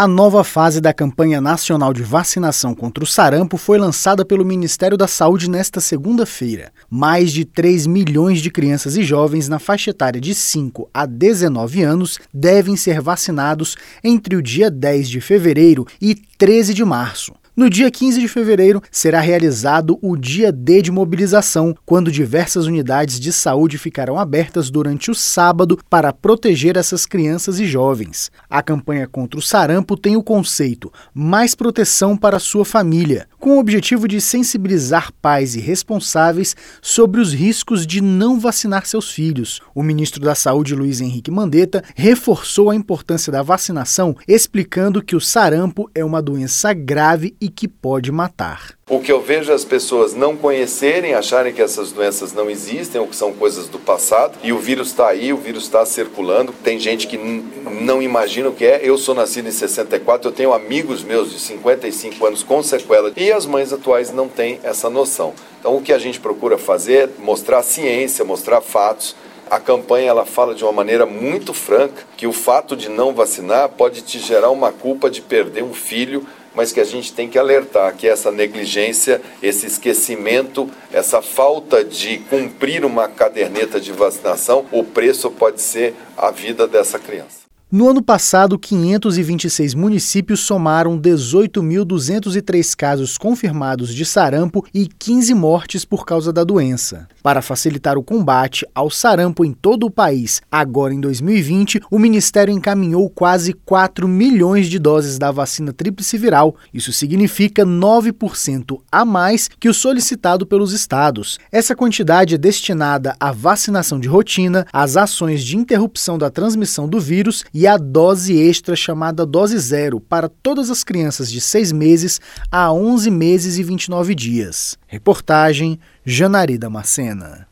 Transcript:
A nova fase da campanha nacional de vacinação contra o sarampo foi lançada pelo Ministério da Saúde nesta segunda-feira. Mais de 3 milhões de crianças e jovens na faixa etária de 5 a 19 anos devem ser vacinados entre o dia 10 de fevereiro e 13 de março. No dia 15 de fevereiro, será realizado o Dia D de mobilização, quando diversas unidades de saúde ficarão abertas durante o sábado para proteger essas crianças e jovens. A campanha contra o sarampo tem o conceito Mais Proteção para Sua Família, com o objetivo de sensibilizar pais e responsáveis sobre os riscos de não vacinar seus filhos. O ministro da Saúde, Luiz Henrique Mandetta, reforçou a importância da vacinação, explicando que o sarampo é uma doença grave e que pode matar. O que eu vejo é as pessoas não conhecerem, acharem que essas doenças não existem ou que são coisas do passado, e o vírus está aí, o vírus está circulando. Tem gente que não imagina o que é. Eu sou nascido em 64, eu tenho amigos meus de 55 anos com sequela, e as mães atuais não têm essa noção. Então, o que a gente procura fazer é mostrar ciência, mostrar fatos. A campanha ela fala de uma maneira muito franca que o fato de não vacinar pode te gerar uma culpa de perder um filho mas que a gente tem que alertar que essa negligência, esse esquecimento, essa falta de cumprir uma caderneta de vacinação, o preço pode ser a vida dessa criança. No ano passado, 526 municípios somaram 18.203 casos confirmados de sarampo e 15 mortes por causa da doença. Para facilitar o combate ao sarampo em todo o país, agora em 2020, o Ministério encaminhou quase 4 milhões de doses da vacina tríplice viral. Isso significa 9% a mais que o solicitado pelos estados. Essa quantidade é destinada à vacinação de rotina, às ações de interrupção da transmissão do vírus e a dose extra chamada dose zero para todas as crianças de 6 meses a 11 meses e 29 dias. Reportagem Janari Macena.